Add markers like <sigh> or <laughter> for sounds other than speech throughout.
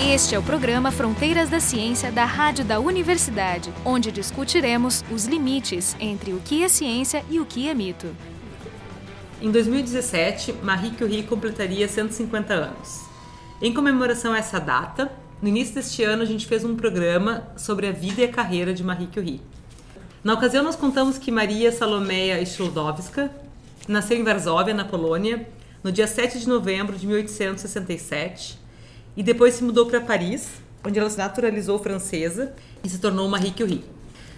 Este é o programa Fronteiras da Ciência da Rádio da Universidade, onde discutiremos os limites entre o que é ciência e o que é mito. Em 2017, Marie Curie completaria 150 anos. Em comemoração a essa data, no início deste ano a gente fez um programa sobre a vida e a carreira de Marie Curie. Na ocasião, nós contamos que Maria Salomeia Sklodowska nasceu em Varsóvia, na Polônia, no dia 7 de novembro de 1867 e depois se mudou para Paris, onde ela se naturalizou francesa e se tornou Marie Curie.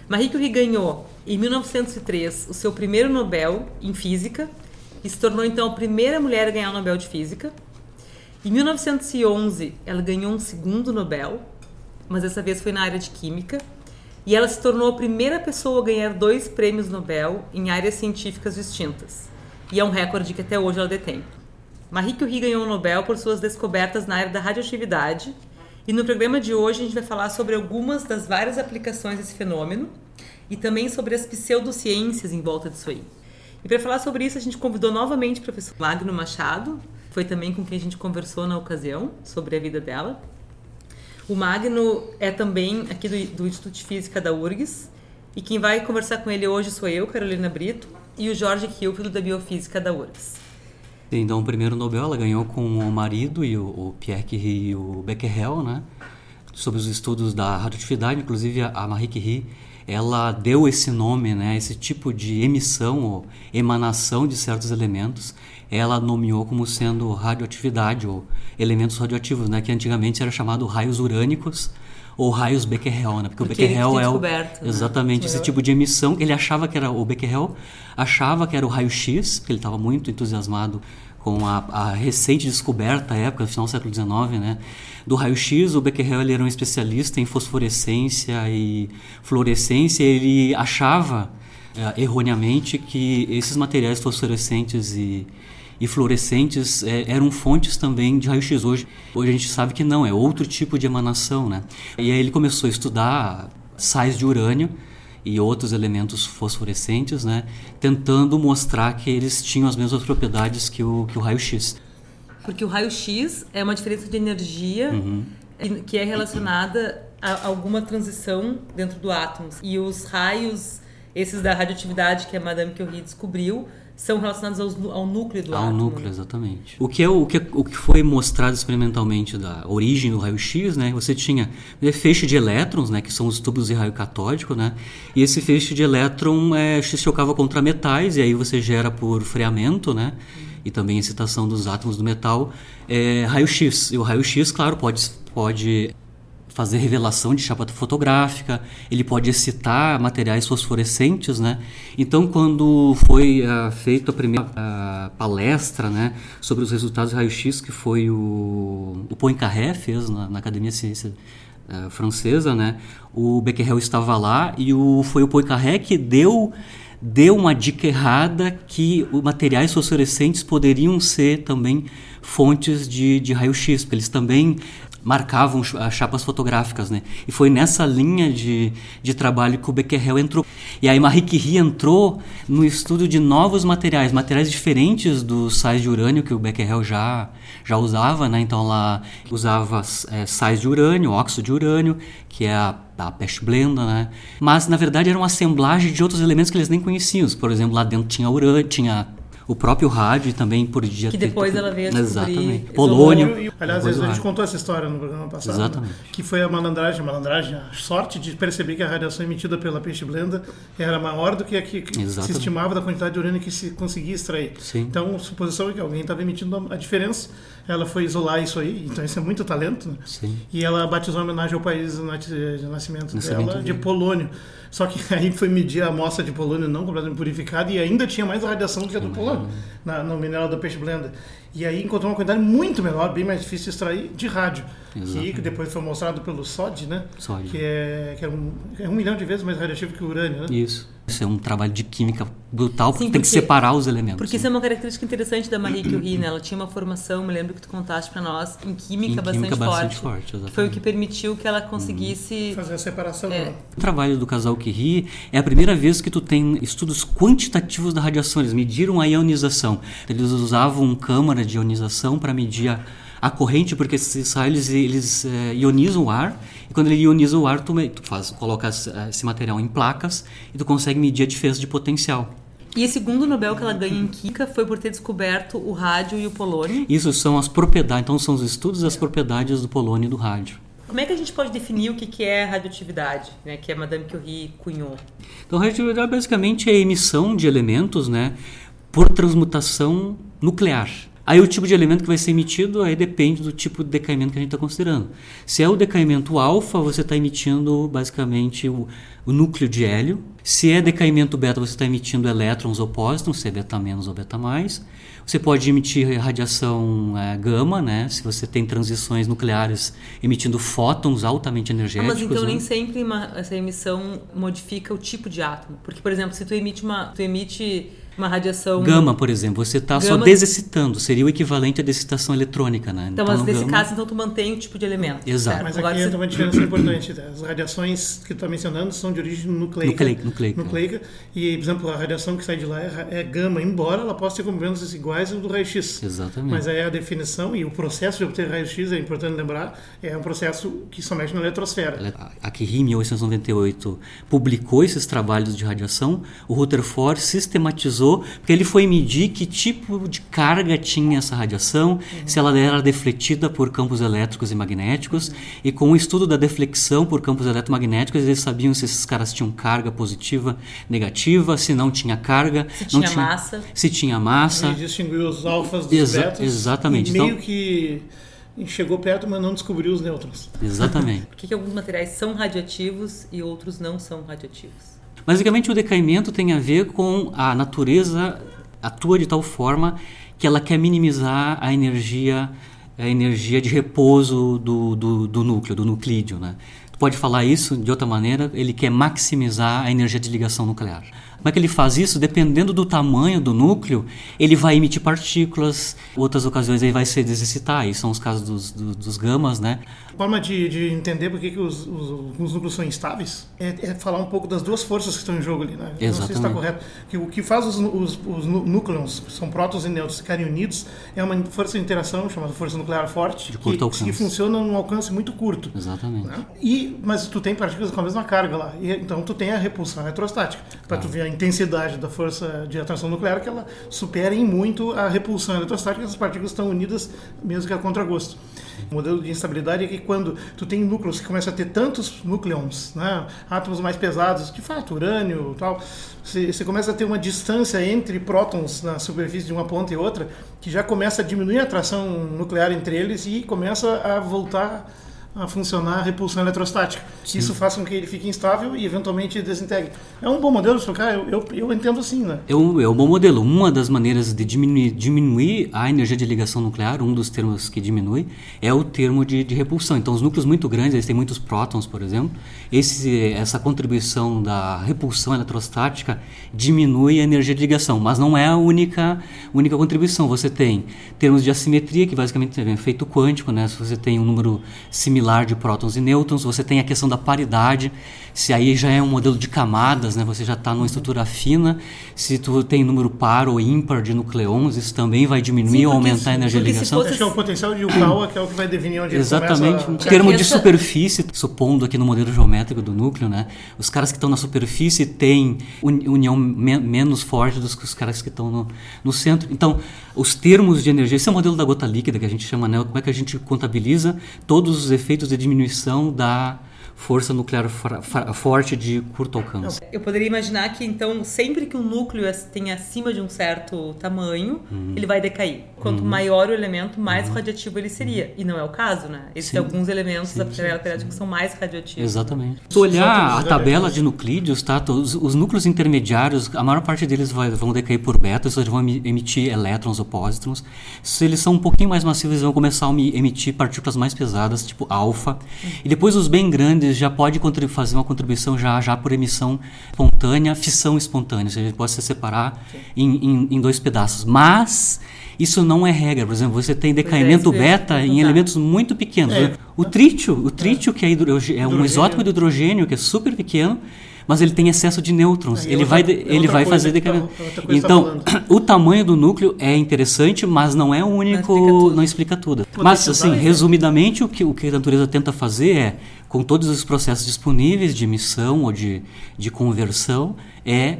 Marie Curie ganhou em 1903 o seu primeiro Nobel em Física e se tornou então a primeira mulher a ganhar o Nobel de Física. Em 1911 ela ganhou um segundo Nobel, mas dessa vez foi na área de Química e ela se tornou a primeira pessoa a ganhar dois prêmios Nobel em áreas científicas distintas. E é um recorde que até hoje ela detém. Marie Curie ganhou o Nobel por suas descobertas na área da radioatividade. E no programa de hoje a gente vai falar sobre algumas das várias aplicações desse fenômeno e também sobre as pseudociências em volta disso aí. E para falar sobre isso, a gente convidou novamente o professor Magno Machado, foi também com quem a gente conversou na ocasião sobre a vida dela. O Magno é também aqui do, do Instituto de Física da URGS. E quem vai conversar com ele hoje sou eu, Carolina Brito, e o Jorge Kilfield, da Biofísica da URGS. Então, o primeiro Nobel ela ganhou com o marido e o, o Pierre Curie e o Becquerel, né? Sobre os estudos da radioatividade, inclusive a Marie Curie, ela deu esse nome, né? Esse tipo de emissão ou emanação de certos elementos ela nomeou como sendo radioatividade ou elementos radioativos, né, que antigamente era chamado raios urânicos ou raios Becquerel, né? Porque, Porque o Becquerel é o né? exatamente esse tipo de emissão. Ele achava que era o Becquerel, achava que era o raio-x, porque ele estava muito entusiasmado com a, a, recente descoberta, à época, final do século XIX, né, do raio-x. O Becquerel ele era um especialista em fosforescência e fluorescência. Ele achava é, erroneamente que esses materiais fosforescentes e e fluorescentes é, eram fontes também de raio-x. Hoje, hoje a gente sabe que não, é outro tipo de emanação. Né? E aí ele começou a estudar sais de urânio e outros elementos fosforescentes, né? tentando mostrar que eles tinham as mesmas propriedades que o, que o raio-x. Porque o raio-x é uma diferença de energia uhum. que é relacionada a alguma transição dentro do átomo. E os raios, esses da radioatividade que a Madame Curie descobriu, são relacionados ao, ao núcleo do ao átomo. Ao núcleo, exatamente. O que, é, o, que, é, o que foi mostrado experimentalmente da origem do raio-x, né? Você tinha feixe de elétrons, né? Que são os tubos de raio catódico, né? E esse feixe de elétron é, se chocava contra metais e aí você gera por freamento, né? E também excitação dos átomos do metal, é, raio-x. E o raio-x, claro, pode, pode fazer revelação de chapa fotográfica, ele pode excitar materiais fosforescentes, né? Então, quando foi uh, feita a primeira uh, palestra, né, sobre os resultados do raio-x, que foi o, o Poincaré fez na, na Academia de Ciência uh, Francesa, né? O Becquerel estava lá e o, foi o Poincaré que deu deu uma dica errada que os materiais fosforescentes poderiam ser também fontes de, de raio-x, porque eles também marcavam as chapas fotográficas, né? E foi nessa linha de, de trabalho que o Becquerel entrou. E aí Marie Curie entrou no estudo de novos materiais, materiais diferentes dos sais de urânio que o Becquerel já já usava, né? Então ela usava é, sais de urânio, óxido de urânio, que é a, a peste blenda, né? Mas na verdade era uma assemblagem de outros elementos que eles nem conheciam. Por exemplo, lá dentro tinha urânio, tinha o próprio rádio também podia que depois ter... ela veio a Exatamente. Polônio. Aliás, a gente contou essa história no programa passado. Exatamente. Né? Que foi a malandragem, a malandragem, a sorte de perceber que a radiação emitida pela peixe blenda era maior do que a que Exatamente. se estimava da quantidade de urânio que se conseguia extrair. Sim. Então, a suposição é que alguém estava emitindo a diferença, ela foi isolar isso aí, então isso é muito talento. Né? Sim. E ela batizou em homenagem ao país de nascimento, nascimento dela, de Polônio. Só que aí foi medir a amostra de polônio não completamente purificada e ainda tinha mais radiação do que a do polônio na, no mineral da peixe blenda. E aí encontrou uma quantidade muito menor, bem mais difícil de extrair, de rádio. Que, que depois foi mostrado pelo SOD, né? SOD. Que, é, que é, um, é um milhão de vezes mais radioativo que o urânio, né? Isso. Isso é um trabalho de química brutal, porque, Sim, porque tem que separar os elementos. Porque isso é uma característica interessante da Marie Curie, né? Ela tinha uma formação, me lembro que tu contaste para nós, em química, em bastante, química bastante forte. forte foi o que permitiu que ela conseguisse... Fazer a separação. É. O trabalho do casal Curie é a primeira vez que tu tem estudos quantitativos da radiação. Eles mediram a ionização. Eles usavam câmara de ionização para medir a a corrente, porque esses raios eles, é, ionizam o ar, e quando ele ioniza o ar, tu, tu faz, coloca esse material em placas e tu consegue medir a diferença de potencial. E o segundo Nobel que ela ganha em Química foi por ter descoberto o rádio e o polônio. Isso são as propriedades, então são os estudos das propriedades do polônio e do rádio. Como é que a gente pode definir o que é radioatividade, né, que a Madame Curie cunhou? Então, radioatividade basicamente é a emissão de elementos né, por transmutação nuclear. Aí o tipo de elemento que vai ser emitido aí depende do tipo de decaimento que a gente está considerando. Se é o decaimento alfa, você está emitindo basicamente o, o, núcleo de hélio. Se é decaimento beta, você está emitindo elétrons ou pósitrons, se é beta menos ou beta mais. Você pode emitir radiação é, gama, né? Se você tem transições nucleares emitindo fótons altamente energéticos. Ah, mas então né? nem sempre uma, essa emissão modifica o tipo de átomo, porque por exemplo, se tu emite uma, tu emite uma radiação. Gama, por exemplo, você está só desexcitando, seria o equivalente à desexcitação eletrônica, né? Então, então mas nesse gama... caso, então tu mantém o tipo de elemento. Exato. Certo? Mas Agora aqui você... uma diferença importante. As radiações que tu está mencionando são de origem nucleica. Nucleica. nucleica. nucleica. E, por exemplo, a radiação que sai de lá é, é gama, embora ela possa ter componentes iguais ao do raio-x. Exatamente. Mas aí a definição e o processo de obter raio-x, é importante lembrar, é um processo que somente na eletrosfera. A Curie, em 1898, publicou esses trabalhos de radiação. O Rutherford sistematizou, porque ele foi medir que tipo de carga tinha essa radiação, uhum. se ela era defletida por campos elétricos e magnéticos, uhum. e com o estudo da deflexão por campos eletromagnéticos, eles sabiam se esses caras tinham carga positiva, negativa, se não tinha carga, se não tinha, tinha massa. Se tinha massa. Ele distinguiu os alfas dos Exa betas. Exatamente. E meio então, que chegou perto, mas não descobriu os nêutrons. Exatamente. <laughs> Por que, que alguns materiais são radioativos e outros não são radioativos? Basicamente, o decaimento tem a ver com a natureza atua de tal forma que ela quer minimizar a energia a energia de repouso do, do, do núcleo, do nuclídeo. Né? Tu pode falar isso de outra maneira, ele quer maximizar a energia de ligação nuclear. Como é que ele faz isso? Dependendo do tamanho do núcleo, ele vai emitir partículas, outras ocasiões ele vai se desexcitar, e são os casos dos, dos, dos gamas, né? forma de, de entender por que, os, os, os, núcleos são instáveis é, é, falar um pouco das duas forças que estão em jogo ali. Né? Exatamente. Não sei se está correto. Que o que faz os, os, os núcleos, são prótons e nêutrons, ficarem unidos é uma força de interação chamada força nuclear forte, de curto que, que funciona num alcance muito curto. Exatamente. Né? E, mas tu tem partículas com a mesma carga lá. E, então tu tem a repulsão eletrostática. Para tu ver a intensidade da força de atração nuclear, que ela supera em muito a repulsão eletrostática, essas partículas estão unidas mesmo que a contragosto. O modelo de instabilidade é que quando tu tem núcleos que começam a ter tantos núcleons, né, átomos mais pesados, de fato, urânio tal, você, você começa a ter uma distância entre prótons na superfície de uma ponta e outra, que já começa a diminuir a atração nuclear entre eles e começa a voltar a funcionar a repulsão eletrostática. Sim. Isso faz com que ele fique instável e eventualmente desintegre. É um bom modelo de trocar? Eu, eu, eu, entendo assim, né? É um, é um bom modelo. Uma das maneiras de diminuir, diminuir a energia de ligação nuclear, um dos termos que diminui, é o termo de, de repulsão. Então, os núcleos muito grandes, eles têm muitos prótons, por exemplo. Esse, essa contribuição da repulsão eletrostática diminui a energia de ligação, mas não é a única, única contribuição. Você tem termos de assimetria, que basicamente é um efeito quântico, né? Se você tem um número similar similar de prótons e nêutrons, você tem a questão da paridade, se aí já é um modelo de camadas, né, você já está numa estrutura fina, se tu tem número par ou ímpar de nucleons, isso também vai diminuir Sim, ou aumentar a energia de ligação. Fosse... Acho que é o potencial de Yukawa que é o que vai definir onde Exatamente. Em a... termo de superfície, supondo aqui no modelo geométrico do núcleo, né, os caras que estão na superfície têm união me menos forte dos que os caras que estão no, no centro. Então, os termos de energia, esse é o modelo da gota líquida que a gente chama, né, como é que a gente contabiliza todos os efeitos de diminuição da força nuclear forte de curto alcance. Eu poderia imaginar que então sempre que um núcleo tem acima de um certo tamanho, uhum. ele vai decair. Quanto uhum. maior o elemento, mais uhum. radioativo ele seria. E não é o caso, né? Existem alguns elementos da tabela periódica que são mais radioativos. Exatamente. Se olhar a tabela de nuclídeos, tá? Os, os, núcleos intermediários, a maior parte deles vai, vão decair por beta, eles vão emitir elétrons ou pósitrons. Se eles são um pouquinho mais massivos, eles vão começar a emitir partículas mais pesadas, tipo alfa. E depois os bem grandes já pode fazer uma contribuição já, já por emissão espontânea, fissão espontânea, ou seja, ele pode se separar em, em, em, dois pedaços. Mas isso não é regra. Por exemplo, você tem decaimento é, beta em elementos muito pequenos. É. O trítio, o trítio que é, é um isótopo de hidrogênio que é super pequeno, mas ele tem excesso de nêutrons. Aí ele vai, ele vai fazer decaimento. Então, tá <clears throat> o tamanho do núcleo é interessante, mas não é o único, não explica tudo. Não explica tudo. Mas, assim, resumidamente, o que, o que a natureza tenta fazer é, com todos os processos disponíveis de emissão ou de, de conversão, é,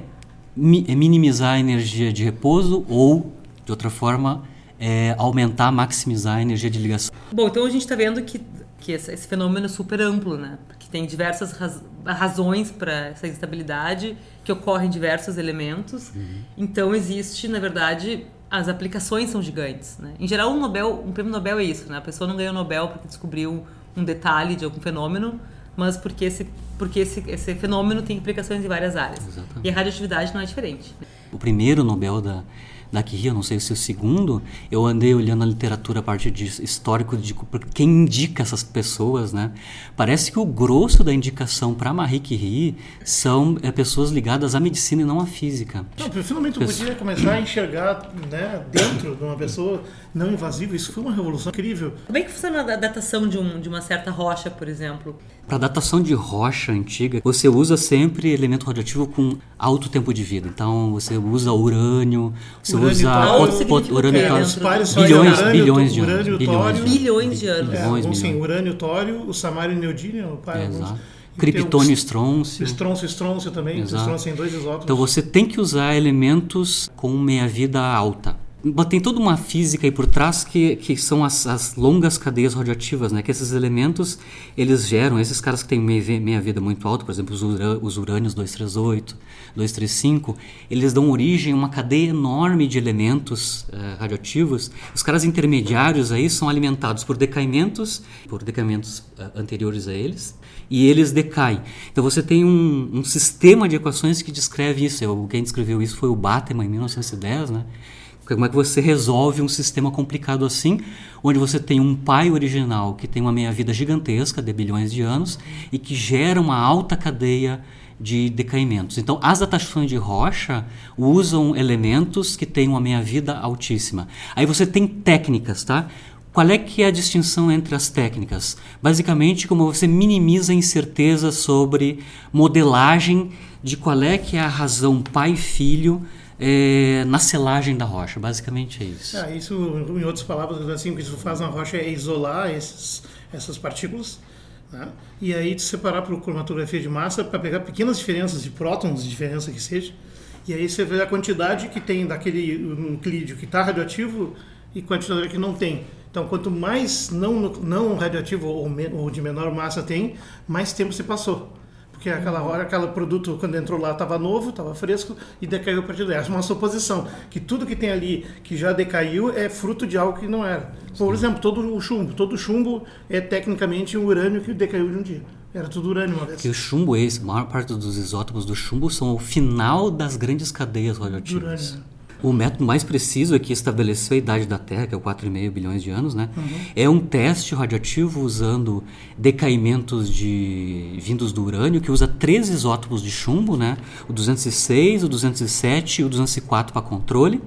mi, é minimizar a energia de repouso ou, de outra forma, é, aumentar, maximizar a energia de ligação. Bom, então a gente está vendo que, que esse, esse, fenômeno é super amplo, né? Porque tem diversas raz, razões para essa instabilidade que ocorrem em diversos elementos. Uhum. Então existe, na verdade, as aplicações são gigantes. Né? Em geral, um Nobel, um prêmio Nobel é isso, né? A pessoa não ganhou o Nobel porque descobriu um detalhe de algum fenômeno, mas porque esse porque esse, esse fenômeno tem implicações em várias áreas. Exatamente. E a radioatividade não é diferente. O primeiro Nobel da da Curie, não sei se é o segundo, eu andei olhando a literatura a partir de histórico de quem indica essas pessoas, né? Parece que o grosso da indicação para Marie Curie são é, pessoas ligadas à medicina e não à física. Não, finalmente eu podia começar a enxergar né, dentro de uma pessoa não invasiva. Isso foi uma revolução incrível. Como é que funciona a datação de, um, de uma certa rocha, por exemplo? Para datação de rocha antiga, você usa sempre elemento radioativo com alto tempo de vida. Então você usa urânio, você urânio usa pot, pot, urânio tório, bilhões, urânio, bilhões de anos. Urânio, bilhões, bilhões de anos. É, bilhões, sim, urânio, tório, o samário e neodímio, Exato. Criptônio, estrôncio. Estrôncio, estrôncio também. Exato. Estrôncio em dois isótopos. Então você tem que usar elementos com meia-vida alta tem toda uma física aí por trás que, que são as, as, longas cadeias radioativas, né? Que esses elementos, eles geram, esses caras que têm meia-vida muito alta, por exemplo, os, ura, os urânios 238, 235, eles dão origem a uma cadeia enorme de elementos uh, radioativos. Os caras intermediários aí são alimentados por decaimentos, por decaimentos uh, anteriores a eles, e eles decaem. Então você tem um, um sistema de equações que descreve isso. Eu, quem descreveu isso foi o Bateman em 1910, né? Como é que você resolve um sistema complicado assim, onde você tem um pai original que tem uma meia-vida gigantesca, de bilhões de anos, e que gera uma alta cadeia de decaimentos. Então, as datações de rocha usam elementos que têm uma meia-vida altíssima. Aí você tem técnicas, tá? Qual é que é a distinção entre as técnicas? Basicamente, como você minimiza a incerteza sobre modelagem de qual é que é a razão pai-filho é, na selagem da rocha. Basicamente é isso. É, isso, em outras palavras, assim, o que isso faz na rocha é isolar esses, essas partículas né? e aí separar por cromatografia de massa para pegar pequenas diferenças de prótons, de diferença que seja, e aí você vê a quantidade que tem daquele nuclídeo que está radioativo e quantidade que não tem. Então, quanto mais não, não radioativo ou, ou de menor massa tem, mais tempo se passou. Porque aquela hora, aquele produto, quando entrou lá, estava novo, estava fresco e decaiu a partir daí. É uma suposição que tudo que tem ali que já decaiu é fruto de algo que não era. Por exemplo, todo o chumbo. Todo chumbo é tecnicamente um urânio que decaiu de um dia. Era tudo urânio uma vez. Que o chumbo é esse, a maior parte dos isótopos do chumbo são o final das grandes cadeias radioativas. Urânio. O método mais preciso que estabeleceu a idade da Terra, que é o 4,5 bilhões de anos, né? Uhum. É um teste radioativo usando decaimentos de vindos do urânio, que usa três isótopos de chumbo, né? O 206, o 207 e o 204 para controle.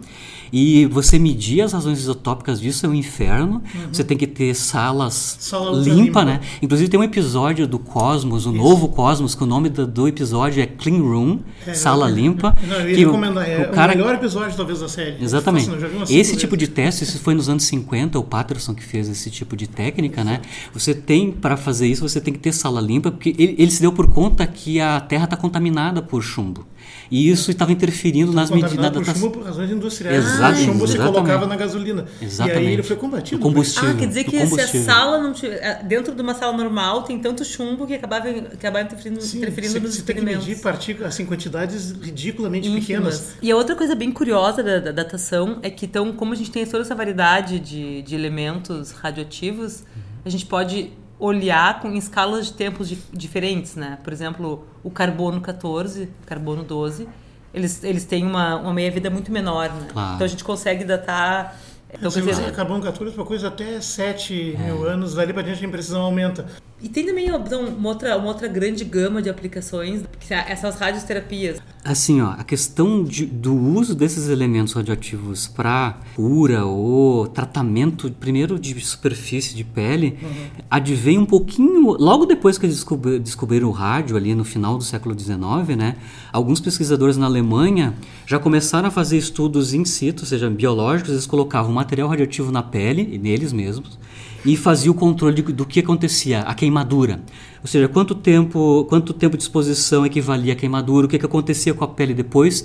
E você medir as razões isotópicas disso é um inferno. Uhum. Você tem que ter salas Sala limpa, né? Inclusive tem um episódio do Cosmos, o Isso. novo Cosmos, que o nome do, do episódio é Clean Room, é, sala eu, limpa. <laughs> Não, eu ia que recomendar, é o, cara... o melhor episódio talvez da série. Exatamente. esse tipo de teste, isso foi nos anos 50, o Patterson que fez esse tipo de técnica, né? Você tem, para fazer isso, você tem que ter sala limpa, porque ele, ele se deu por conta que a Terra está contaminada por chumbo. E isso estava interferindo nas medidas da chumbo por razões industriais. Exato, o chumbo se colocava na gasolina. Exatamente. E aí ele foi combatido. O combustível. Ah, quer dizer que se a sala não tiver, é, dentro de uma sala normal tem tanto chumbo que acabava, acabava interferindo, Sim, interferindo nos você experimentos. Você tem que medir partículas, assim, quantidades ridiculamente Ínfimas. pequenas. E a outra coisa bem curiosa da, da, datação é que, então, como a gente tem toda essa variedade de, de elementos radioativos, a gente pode olhar com, em escalas de tempos di, diferentes, né? Por exemplo, o carbono 14, carbono 12, eles, eles têm uma, uma meia-vida muito menor, né? Claro. Então a gente consegue datar... Então, Você usa carbono 14 para coisa até 7 é. mil anos, dali para diante a imprecisão aumenta. E tem também então, uma, outra, uma outra grande gama de aplicações, que essas radioterapias. Assim, ó, a questão de, do uso desses elementos radioativos para cura ou tratamento, primeiro de superfície de pele, uhum. advém um pouquinho, logo depois que eles descobriram, o rádio, ali no final do século XIX, né? Alguns pesquisadores na Alemanha já começaram a fazer estudos in situ, ou seja, biológicos, eles colocavam material radioativo na pele, neles mesmos, e fazia o controle de, do que acontecia, a queimadura. Ou seja, quanto tempo, quanto tempo de exposição equivalia à queimadura, o que, que acontecia com a pele depois.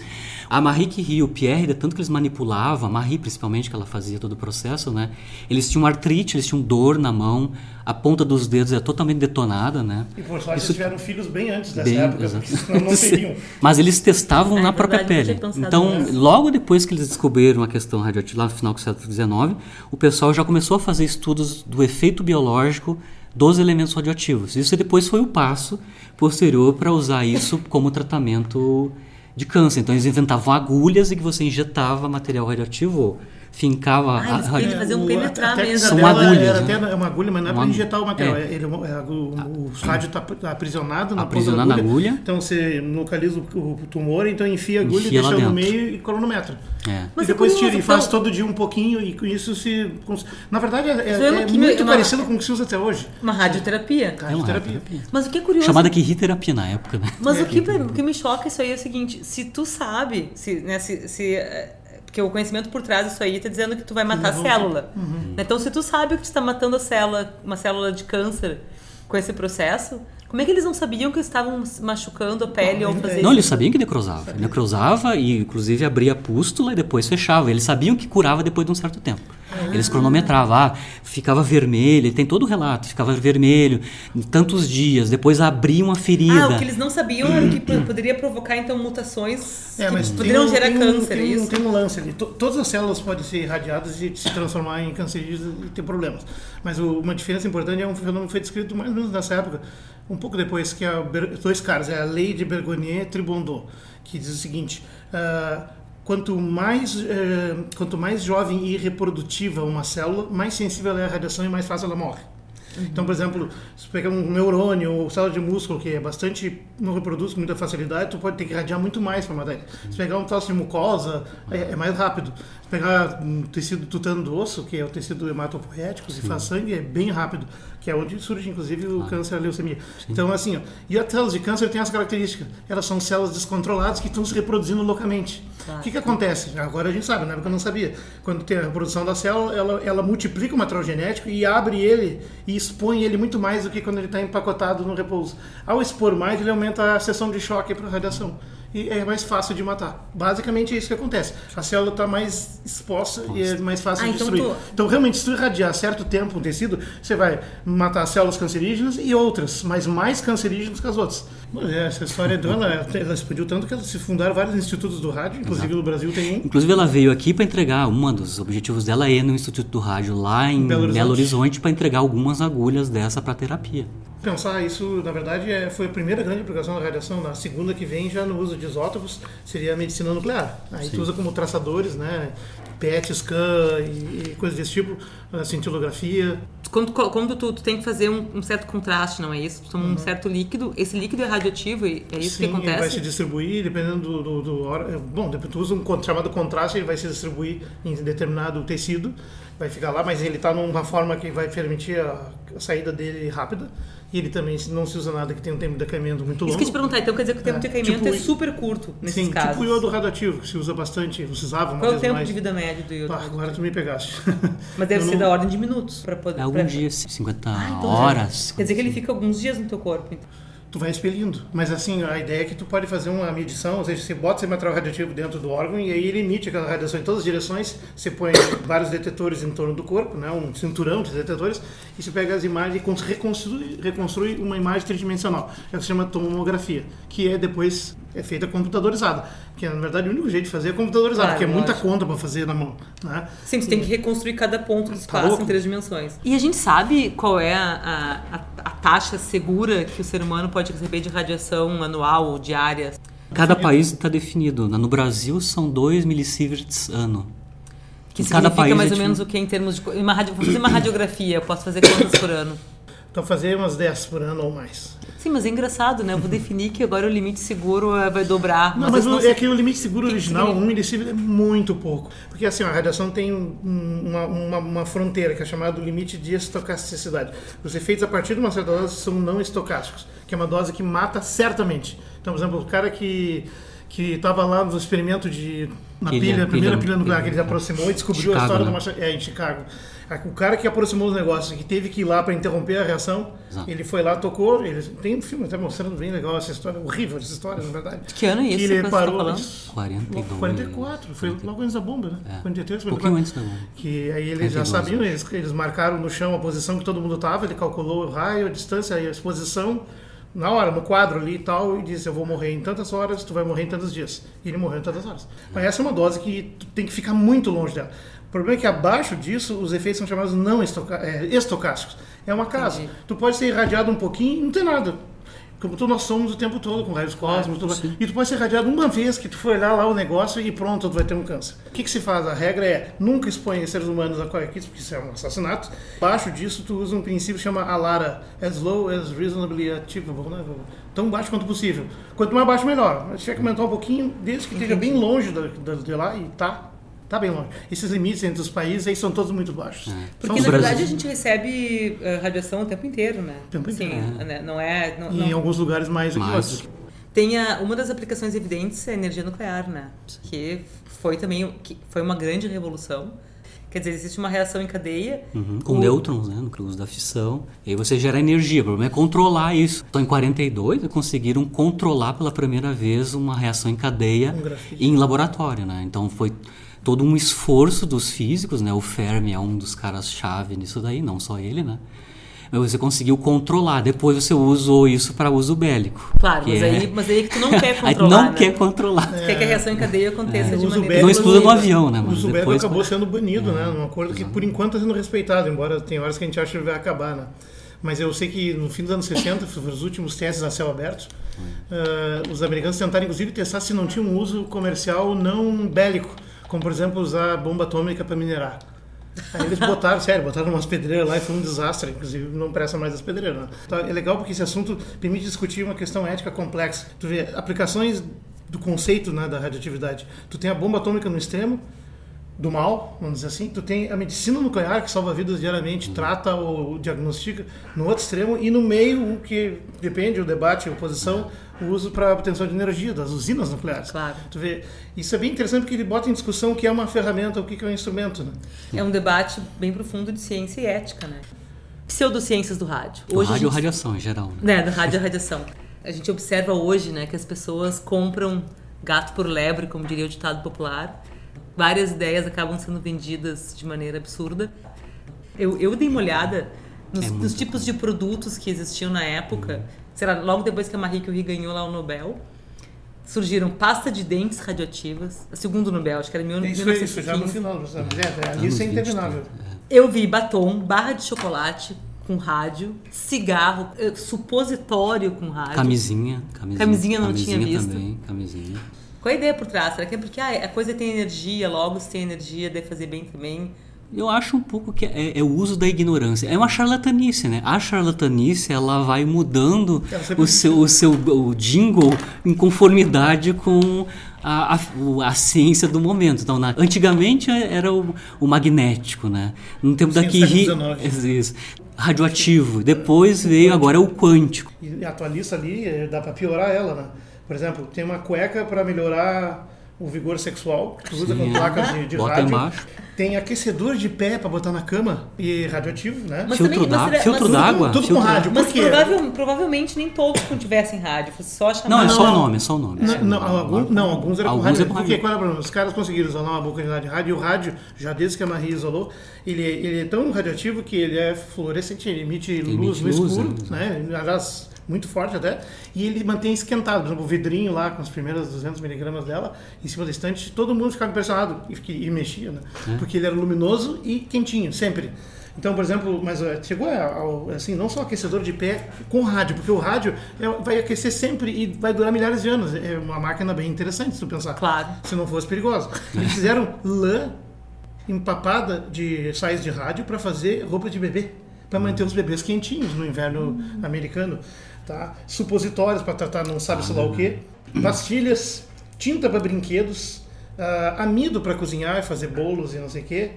A Marie Curie e o Pierre, de tanto que eles manipulavam, a Marie principalmente, que ela fazia todo o processo, né? Eles tinham artrite, eles tinham dor na mão, a ponta dos dedos é totalmente detonada, né? E por sorte Isso... eles tiveram filhos bem antes dessa bem, época, senão não <laughs> teriam. Mas eles testavam é, na própria pele. Então, logo depois que eles descobriram a questão radioativa, lá no final do século XIX, o pessoal já começou a fazer estudos do efeito biológico dos elementos radioativos. Isso depois foi o passo posterior para usar isso como tratamento de câncer. Então eles inventavam agulhas e que você injetava material radioativo fincava. Ah, eles a, faziam penetrar mesmo. São agulhas. Era né? até uma agulha, mas não é para injetar o material. É. Ele, é, é o, o rádio está aprisionado na aprisionado agulha, na agulha. Então você localiza o tumor, então enfia a agulha, enfia deixa no meio e cronometra. É. Mas e depois tira e faz todo dia um pouquinho e com isso se. Na verdade, é, é, é muito uma, parecido com o que se usa até hoje. Uma radioterapia. Radioterapia. radioterapia. Mas o que é curioso. Chamada ririterapia na época, né? Mas o, que, o que me choca isso aí é o seguinte: se tu sabe, se, né, se, se porque o conhecimento por trás disso aí está dizendo que tu vai matar uhum. a célula. Uhum. Então, se tu sabe que tu está matando a célula, uma célula de câncer com esse processo, como é que eles não sabiam que estavam machucando a pele não, ou fazer Não, eles sabiam que necrosava. Necrosava e, inclusive, abria a pústula e depois fechava. Eles sabiam que curava depois de um certo tempo. Ah. Eles cronometravam, ah, ficava vermelho, tem todo o relato, ficava vermelho tantos dias, depois abria uma ferida. Ah, o que eles não sabiam era que poderia provocar então mutações é, que poderiam gerar tem câncer. Tem, isso? tem um lance ali. Todas as células podem ser irradiadas e se transformar em cancerígenas e ter problemas. Mas uma diferença importante é um fenômeno que foi descrito mais ou menos nessa época, um pouco depois, que é dois caras, é a lei de Bergonier e Tribondot, que diz o seguinte. Uh, quanto mais, eh, quanto mais jovem e reprodutiva uma célula, mais sensível é à radiação e mais fácil ela morre. Uhum. Então, por exemplo, se pegar um neurônio ou célula de músculo que é bastante não reproduz com muita facilidade, tu pode ter que radiar muito mais para matar ele. Se pegar um troço de mucosa, é, é, mais rápido. Se pegar um tecido tutano do osso, que é o tecido hematopoético, e faz sangue, é bem rápido que é onde surge inclusive o ah. câncer e a leucemia. Sim. Então, assim, ó, e as células de câncer têm essa característica, elas são células descontroladas que estão se reproduzindo localmente. O que, que acontece? Agora a gente sabe, na época eu não sabia. Quando tem a reprodução da célula, ela, ela multiplica o material genético e abre ele e expõe ele muito mais do que quando ele está empacotado no repouso. Ao expor mais, ele aumenta a seção de choque para a radiação e é mais fácil de matar. Basicamente é isso que acontece. A célula está mais exposta Nossa. e é mais fácil ah, de então destruir. Então, tô... então, realmente, se tu irradiar certo tempo um tecido, você vai matar células cancerígenas e outras, mas mais cancerígenas que as outras. Essa história dela, ela explodiu tanto que se fundaram vários institutos do rádio, inclusive Exato. no Brasil tem um. Inclusive ela veio aqui para entregar, um dos objetivos dela é no Instituto do Rádio lá em Belo Horizonte, Horizonte para entregar algumas agulhas dessa para terapia pensar isso, na verdade, é, foi a primeira grande aplicação da radiação. Na segunda que vem, já no uso de isótopos, seria a medicina nuclear. Aí Sim. tu usa como traçadores, né? PET, scan e, e coisas desse tipo, a cintilografia. Quando, quando tu, tu, tem que fazer um, um, certo contraste, não é isso? Tu toma uhum. um certo líquido, esse líquido é radioativo, é isso Sim, que acontece? Sim, vai se distribuir dependendo do, do, do, Bom, tu usa um chamado contraste, ele vai se distribuir em determinado tecido, vai ficar lá, mas ele está numa forma que vai permitir a, a saída dele rápida e ele também não se usa nada que tenha um tempo de decaimento muito longo. Isso que eu te perguntar, então quer dizer que o tempo é, de decaimento tipo, é super curto nesses sim, casos? tipo o iodo radioativo, que se usa bastante, se usava Qual é o tempo mais. de vida médio do iodo? Ah, agora tu me pegaste. <laughs> Mas deve eu ser não... da ordem de minutos para poder... Alguns pra... dias, 50 ah, então horas. Quer dizer que ele fica alguns dias no teu corpo, então tu vai expelindo. Mas assim, a ideia é que tu pode fazer uma medição, ou seja, você bota esse material radioativo dentro do órgão e aí ele emite aquela radiação em todas as direções, você põe vários detetores em torno do corpo, né, um cinturão de detetores, e você pega as imagens e reconstrui, reconstrui uma imagem tridimensional. É o que se chama tomografia, que é depois é feita computadorizada. Que na verdade o único jeito de fazer é computadorizado, porque é muita conta para fazer na mão. Né? Sim, você tem que reconstruir cada ponto do tá espaço tá em três dimensões. E a gente sabe qual é a, a, a, taxa segura que o ser humano pode receber de radiação anual ou diária? Cada país está definido. No Brasil são 2 millisieverts ano. Que em significa mais é ou menos o que em termos de. Uma radio, vou fazer uma radiografia, eu posso fazer quantas por ano? Então fazer umas 10 por ano ou mais. Sim, mas é engraçado, né? Eu vou definir que agora o limite seguro eh, vai dobrar. Não, mas, mas o, é que o limite seguro original, um milisievert, é muito pouco. Porque assim, a radiação tem uma, uma, uma, fronteira que é chamada limite de estocasticidade. Os efeitos a partir de uma certa dose são não estocásticos, que é uma dose que mata certamente. Então, por exemplo, o cara que que estava lá no experimento de na pilha, a primeira pilha nuclear que ele aproximou e descobriu Chicago, a história né? do é, em Chicago. O cara que aproximou os negócios, que teve que ir lá para interromper a reação, Exato. ele foi lá, tocou. Ele, tem um filme até mostrando bem legal essa história, horrível essa história, na verdade. Que ano é isso? Que ele tá parou. Tá 42. 44, foi logo antes da bomba, né? É. 43, um pouquinho antes da bomba. Que aí eles 42, já sabiam, eles, eles marcaram no chão a posição que todo mundo estava, ele calculou o raio, a distância, a exposição na hora, no quadro ali e tal, e disse: Eu vou morrer em tantas horas, tu vai morrer em tantos dias. E ele morreu em tantas horas. Mas essa é uma dose que tu tem que ficar muito longe dela. O problema é que abaixo disso, os efeitos são chamados não é, estocásticos. É uma casa. Entendi. Tu pode ser irradiado um pouquinho, não tem nada. Como todos nós somos o tempo todo, com raios cósmicos. e tu pode ser irradiado uma vez que tu for olhar lá o negócio e pronto, tu vai ter um câncer. O que, que se faz? A regra é nunca expõe seres humanos a qualquer porque isso é um assassinato. Abaixo disso, tu usa um princípio que chama ALARA, as low as reasonably achievable, né? tão baixo quanto possível. Quanto mais baixo, melhor. Mas tiver que aumentar um pouquinho, desde que esteja bem longe de lá e tá Está bem longe. Esses limites entre os países aí são todos muito baixos. É. Porque, na verdade, a gente recebe uh, radiação o tempo inteiro, né? O tempo inteiro. Sim, né? Não é... Não, não... em alguns lugares mais do que outros. Tem a, uma das aplicações evidentes é a energia nuclear, né? Que foi também que foi uma grande revolução. Quer dizer, existe uma reação em cadeia. Uhum, com o... nêutrons, né? No uso da fissão. E aí você gera energia. O problema é controlar isso. Então, em 42, conseguiram controlar pela primeira vez uma reação em cadeia um em laboratório, né? Então, foi todo um esforço dos físicos, né? O Fermi é um dos caras-chave nisso daí, não só ele, né? Mas você conseguiu controlar. Depois você usou isso para uso bélico. Claro, mas, é... aí, mas aí que tu não quer <laughs> controlar. não né? quer controlar. É. Quer que a reação em cadeia aconteça é. de maneira. Não explodiu no avião, né? o uso bélico acabou sendo banido, é. né? Um acordo que por enquanto está sendo respeitado, embora tem horas que a gente acha que vai acabar, né? Mas eu sei que no fim dos anos 60, os últimos testes a céu aberto, uh, os americanos tentaram inclusive testar se não tinha um uso comercial não bélico como, por exemplo, usar bomba atômica para minerar. Aí eles botaram, sério, botaram umas pedreiras lá e foi um desastre, inclusive não presta mais as pedreiras. Né? Então, é legal porque esse assunto permite discutir uma questão ética complexa. Tu vê aplicações do conceito né, da radioatividade. Tu tem a bomba atômica no extremo, do mal, vamos dizer assim. Tu tem a medicina nuclear, que salva vidas diariamente, trata ou diagnostica, no outro extremo, e no meio, o que depende, o debate, a oposição, o uso para obtenção de energia das usinas nucleares. Claro. Tu vê, isso é bem interessante porque ele bota em discussão o que é uma ferramenta, o que é um instrumento. Né? É um debate bem profundo de ciência e ética, né? Pseudociências do rádio. Hoje rádio gente... radiação em geral. Né, do rádio radiação. A gente observa hoje, né, que as pessoas compram gato por lebre, como diria o ditado popular, várias ideias acabam sendo vendidas de maneira absurda. Eu, eu dei uma olhada nos, é nos tipos de produtos que existiam na época. Uhum. Será logo depois que a Marie Curie ganhou lá o Nobel. Surgiram pasta de dentes radioativas, a segundo Nobel, acho que era em 1915. Isso, isso já no final, é, é, isso é interminável. Eu vi batom, barra de chocolate, com rádio, cigarro, eh, supositório com rádio. Camisinha. Camisinha, camisinha não camisinha tinha visto. Também, camisinha. Qual a ideia por trás? Será que é porque ah, a coisa tem energia, logo se tem energia, deve fazer bem também? Eu acho um pouco que é, é, o uso da ignorância. É uma charlatanice, né? A charlatanice, ela vai mudando o seu, o seu o jingle em conformidade com a, a, a, ciência do momento. Então, na, antigamente era o, o, magnético, né? No tempo Sim, daqui... Ri, isso, radioativo. Depois veio, agora é o quântico. E atualiza ali, dá para piorar ela, né? Por exemplo, tem uma cueca para melhorar o vigor sexual, que usa com placas de, de rádio. Embaixo. Tem aquecedor de pé para botar na cama e radioativo, né? Mas filtro d'água, filtro d'água. Tudo, tudo com rádio. Mas provável, provavelmente nem todos tivessem rádio, só chamar. Não, é só o nome, é só o nome. Não, não, alguns, não alguns eram com rádio. É com porque qual era o problema? Os caras conseguiram isolar uma boa quantidade de rádio e o rádio, já desde que a Marie isolou, ele, ele é tão radioativo que ele é fluorescente, ele emite, ele luz emite no luz, escuro, é, né? Aliás, muito forte até, e ele mantém esquentado. Por exemplo, o vidrinho lá, com as primeiras 200 miligramas dela, em cima da estante, todo mundo ficava impressionado e, e mexia, né? É. Porque ele era luminoso e quentinho, sempre. Então, por exemplo, mas eh, chegou ao, assim, não só aquecedor de pé com rádio, porque o rádio é, vai aquecer sempre e vai durar milhares de anos. É uma máquina bem interessante, se tu pensar. Claro. Se não fosse perigosa. Eles fizeram lã empapada de sais de rádio para fazer roupa de bebê para manter os bebês quentinhos no inverno hum. americano. Tá? Supositórios para tratar não sabe sei lá o que. Pastilhas, tinta para brinquedos, uh, amido para cozinhar e fazer bolos e não sei o quê.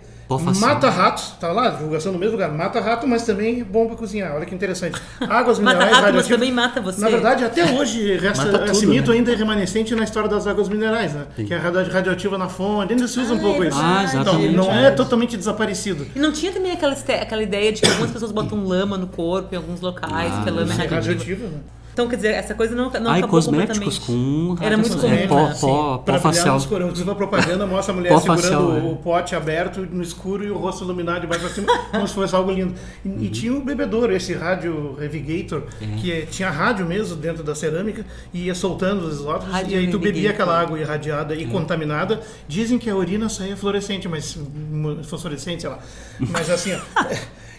Mata ratos, tá lá, divulgação no mesmo lugar. Mata rato, mas também é bom para cozinhar. Olha que interessante. Águas <laughs> minerais. mata rato, mas também mata você. Na verdade, até hoje resta tudo, esse mito né? ainda é remanescente na história das águas minerais, né? Sim. Que é radioativa na fonte. Ainda se usa ah, um pouco é isso. Ah, então, não é totalmente desaparecido. E não tinha também aquela, aquela ideia de que algumas pessoas botam lama no corpo em alguns locais, ah, que a lama é radioativa. radioativa né? Então, quer dizer, essa coisa não, não Ai, acabou cosméticos com Era muito comum, é, pó, né? pó, pó facial. Inclusive a propaganda mostra a mulher segurando facial, o, é. pote aberto no escuro e o rosto iluminado de baixo para cima, como se fosse algo lindo. E, uhum. e tinha o bebedouro, esse rádio Revigator, é. que é, tinha rádio mesmo dentro da cerâmica e ia soltando os isótopos e aí tu bebia aquela água irradiada e é. contaminada. Dizem que a urina saía fluorescente, mas fosforescente, sei lá. Mas assim, ó,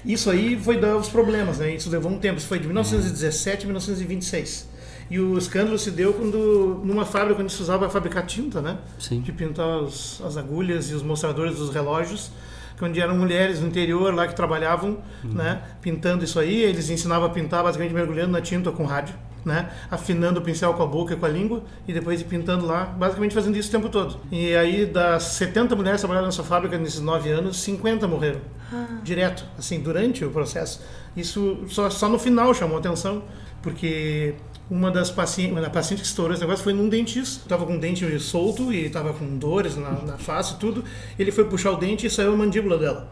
Isso aí foi dar os problemas, né? Isso levou um tempo. Isso foi de 1917 a 1926. E o escândalo se deu quando, numa fábrica onde se usava fabricar tinta, né? Sim. De pintar os, as agulhas e os mostradores dos relógios onde eram mulheres no interior lá que trabalhavam, uhum. né, pintando isso aí. Eles ensinavam a pintar basicamente mergulhando na tinta com rádio, né, afinando o pincel com a boca e com a língua e depois pintando lá, basicamente fazendo isso o tempo todo. E aí das 70 mulheres que trabalharam nessa fábrica nesses nove anos, 50 morreram. Ah. Direto, assim, durante o processo. Isso só, só no final chamou atenção, porque uma das pacientes, uma paciente que estourou esse negócio foi num dentista. Tava com o dente solto e tava com dores na, na face e tudo. Ele foi puxar o dente e saiu a mandíbula dela.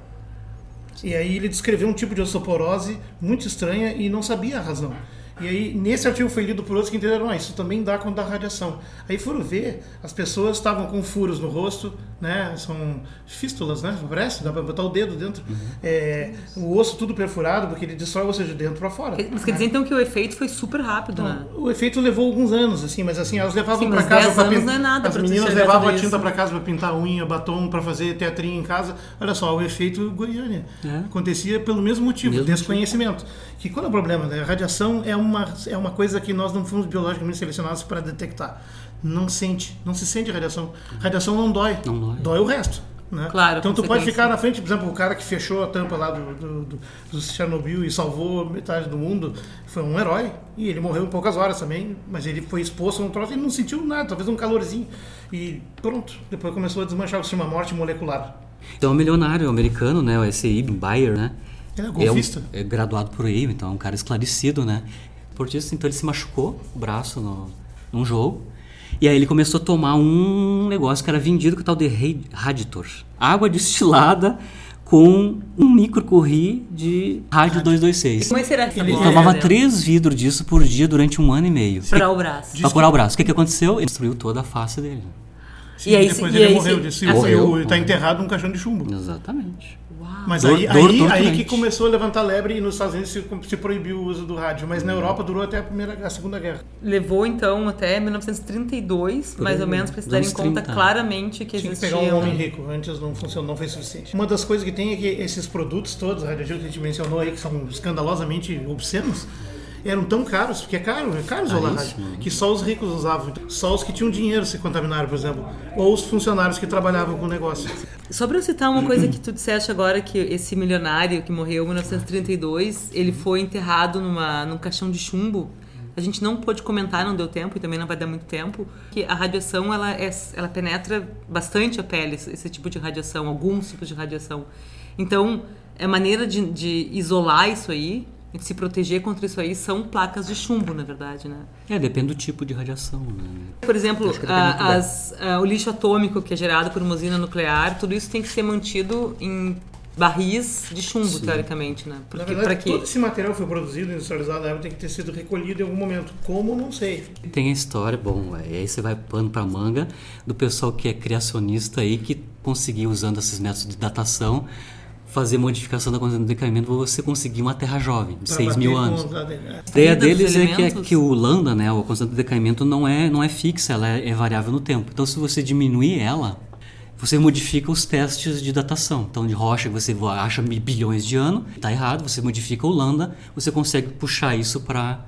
E aí ele descreveu um tipo de osteoporose muito estranha e não sabia a razão. E aí, nesse artigo foi lido por outros que entenderam, ah, isso também dá quando dá radiação. Aí foram ver, as pessoas estavam com furos no rosto, né? São fístulas, né? Parece, dá para botar o dedo dentro. Uhum. É, o osso tudo perfurado, porque ele destrói você de dentro para fora. Mas quer dizer então que o efeito foi super rápido, então, né? O efeito levou alguns anos, assim, mas assim, elas levavam para casa para pintar. Não é nada as meninas levavam a tinta para casa para pintar unha, batom, para fazer teatrinho em casa. Olha só, o efeito Goiânia. É. Acontecia pelo mesmo motivo, mesmo desconhecimento. Motivo. Que qual é o problema? Né? A radiação é uma, é uma coisa que nós não fomos biologicamente selecionados para detectar. Não sente, não se sente radiação. Radiação não dói, não dói, dói o resto. Né? Claro, então tu pode ficar na frente, por exemplo, o cara que fechou a tampa lá do, do, do, do Chernobyl e salvou metade do mundo, foi um herói. E ele morreu em poucas horas também, mas ele foi exposto a um troço e não sentiu nada, talvez um calorzinho. E pronto, depois começou a desmanchar o sistema morte molecular. Então o milionário americano, né, o SI Bayer, né? Ele é golfista. É, um, é graduado por aí, então é um cara esclarecido, né? Por isso, então ele se machucou o braço no, num jogo. E aí ele começou a tomar um negócio que era vendido que é tal de Raditor. Água destilada com um microcurri de rádio 226. Como é será que Ele tomava três vidros disso por dia durante um ano e meio. Para o braço. Para curar o braço. O que, que aconteceu? Ele destruiu toda a face dele. Sim, e aí, depois e ele aí, morreu disso. Morreu. Está enterrado num caixão de chumbo. Exatamente. Mas aí, aí, aí, que começou a levantar lebre e nos Estados Unidos se, se proibiu o uso do rádio. Mas na Europa durou até a, primeira, a Segunda Guerra. Levou então até 1932, Por mais aí, ou menos, para se dar em conta claramente que Tinha que pegar um homem rico. Antes não funcionou, não foi suficiente. Uma das coisas que tem é que esses produtos todos, radioativos que a gente mencionou aí, que são escandalosamente obscenos, eram tão caros, porque é caro, é caro isolar rádio, que só os ricos usavam. Só os que tinham dinheiro se contaminaram, por exemplo. Ou os funcionários que trabalhavam com o negócio. Só para eu citar uma coisa que tu disseste agora, que esse milionário que morreu em 1932, ele foi enterrado numa, num caixão de chumbo. A gente não pôde comentar, não deu tempo e também não vai dar muito tempo, que a radiação ela, é, ela penetra bastante a pele, esse tipo de radiação, alguns tipos de radiação. Então, a maneira de, de isolar isso aí de se proteger contra isso aí são placas de chumbo, na verdade, né? É, depende do tipo de radiação, né? Por exemplo, a, as, a, o lixo atômico que é gerado por uma usina nuclear, tudo isso tem que ser mantido em barris de chumbo, Sim. teoricamente, né? Porque, Na verdade, todo esse material foi produzido, industrializado, tem que ter sido recolhido em algum momento. Como, não sei. Tem a história, bom, aí você vai pano para manga, do pessoal que é criacionista aí, que conseguiu, usando esses métodos de datação, fazer modificação da constante de decaimento para você conseguir uma Terra jovem, de 6 mil anos. A ideia deles é que, é que o lambda, né, a constante de decaimento, não é, não é fixa, ela é, é variável no tempo. Então, se você diminuir ela, você modifica os testes de datação. Então, de rocha, você acha bilhões de anos, está errado, você modifica o lambda, você consegue puxar isso para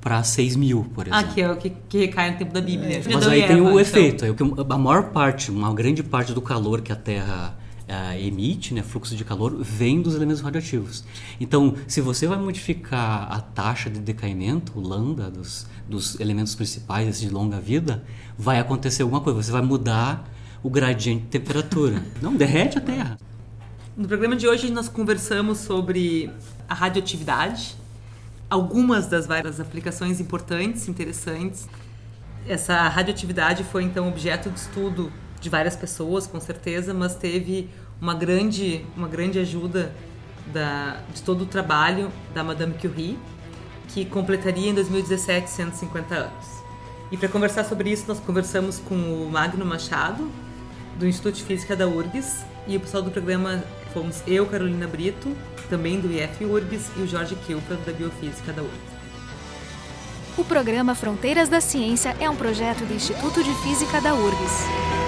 para 6 mil, por exemplo. Ah, que é o que, que recai no tempo da Bíblia. É. Mas aí tem o então. efeito, é o que a maior parte, uma grande parte do calor que a Terra uh, emite, né, fluxo de calor, vem dos elementos radioativos. Então, se você vai modificar a taxa de decaimento, o lambda, dos, dos elementos principais de longa vida, vai acontecer alguma coisa. Você vai mudar o gradiente de temperatura. <laughs> Não derrete a Terra. No programa de hoje nós conversamos sobre a radioatividade, algumas das várias aplicações importantes, interessantes. Essa radioatividade foi então objeto de estudo de várias pessoas, com certeza, mas teve uma grande, uma grande ajuda da, de todo o trabalho da Madame Curie, que completaria em 2017 150 anos. E para conversar sobre isso, nós conversamos com o Magno Machado, do Instituto de Física da URGS, e o pessoal do programa fomos eu, Carolina Brito, também do IF URGS, e o Jorge Kilfeld, da Biofísica da URGS. O programa Fronteiras da Ciência é um projeto do Instituto de Física da URGS.